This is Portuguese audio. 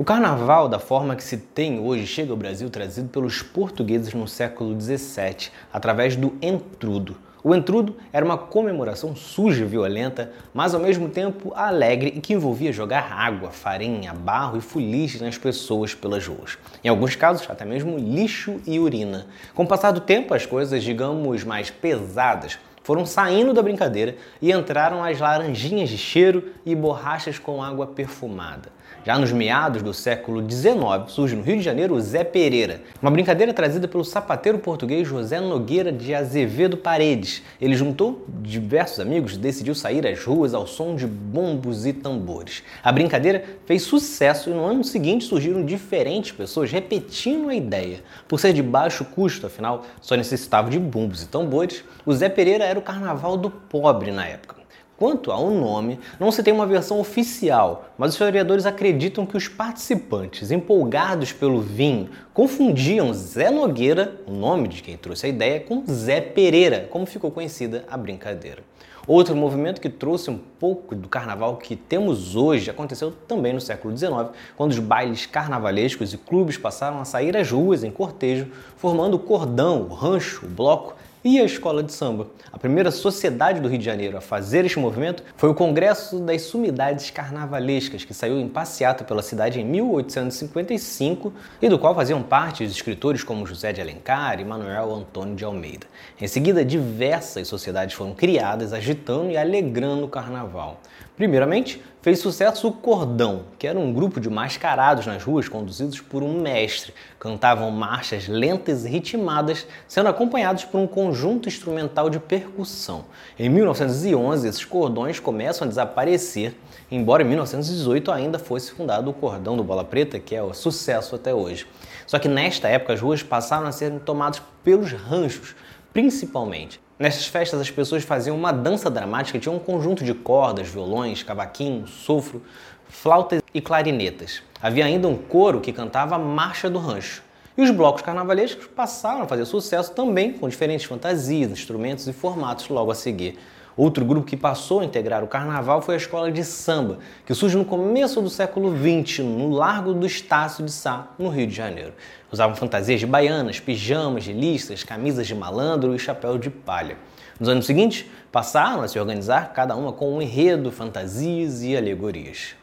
O carnaval, da forma que se tem hoje, chega ao Brasil trazido pelos portugueses no século XVII, através do entrudo. O entrudo era uma comemoração suja e violenta, mas ao mesmo tempo alegre e que envolvia jogar água, farinha, barro e fuligem nas pessoas pelas ruas. Em alguns casos, até mesmo lixo e urina. Com o passar do tempo, as coisas, digamos, mais pesadas foram saindo da brincadeira e entraram as laranjinhas de cheiro e borrachas com água perfumada. Já nos meados do século XIX, surge no Rio de Janeiro o Zé Pereira, uma brincadeira trazida pelo sapateiro português José Nogueira de Azevedo Paredes. Ele juntou diversos amigos e decidiu sair às ruas ao som de bombos e tambores. A brincadeira fez sucesso e no ano seguinte surgiram diferentes pessoas repetindo a ideia. Por ser de baixo custo, afinal, só necessitava de bombos e tambores, o Zé Pereira era o carnaval do pobre na época. Quanto ao nome, não se tem uma versão oficial, mas os historiadores acreditam que os participantes, empolgados pelo vinho, confundiam Zé Nogueira, o nome de quem trouxe a ideia, com Zé Pereira, como ficou conhecida a brincadeira. Outro movimento que trouxe um pouco do carnaval que temos hoje aconteceu também no século XIX, quando os bailes carnavalescos e clubes passaram a sair às ruas em cortejo, formando o cordão, o rancho, o bloco e a escola de samba. A primeira sociedade do Rio de Janeiro a fazer este movimento foi o Congresso das Sumidades Carnavalescas, que saiu em passeata pela cidade em 1855 e do qual faziam parte os escritores como José de Alencar e Manuel Antônio de Almeida. Em seguida, diversas sociedades foram criadas agitando e alegrando o carnaval. Primeiramente, fez sucesso o Cordão, que era um grupo de mascarados nas ruas conduzidos por um mestre. Cantavam marchas lentas e ritmadas, sendo acompanhados por um conjunto instrumental de percussão. Em 1911, esses cordões começam a desaparecer, embora em 1918 ainda fosse fundado o Cordão do Bola Preta, que é o sucesso até hoje. Só que nesta época as ruas passaram a ser tomadas pelos ranchos, principalmente. Nessas festas, as pessoas faziam uma dança dramática, tinha um conjunto de cordas, violões, cavaquinho, sofro, flautas e clarinetas. Havia ainda um coro que cantava a Marcha do Rancho. E os blocos carnavalescos passaram a fazer sucesso também com diferentes fantasias, instrumentos e formatos logo a seguir. Outro grupo que passou a integrar o carnaval foi a escola de samba, que surge no começo do século XX, no Largo do Estácio de Sá, no Rio de Janeiro. Usavam fantasias de baianas, pijamas de listas, camisas de malandro e chapéu de palha. Nos anos seguintes, passaram a se organizar, cada uma com um enredo, fantasias e alegorias.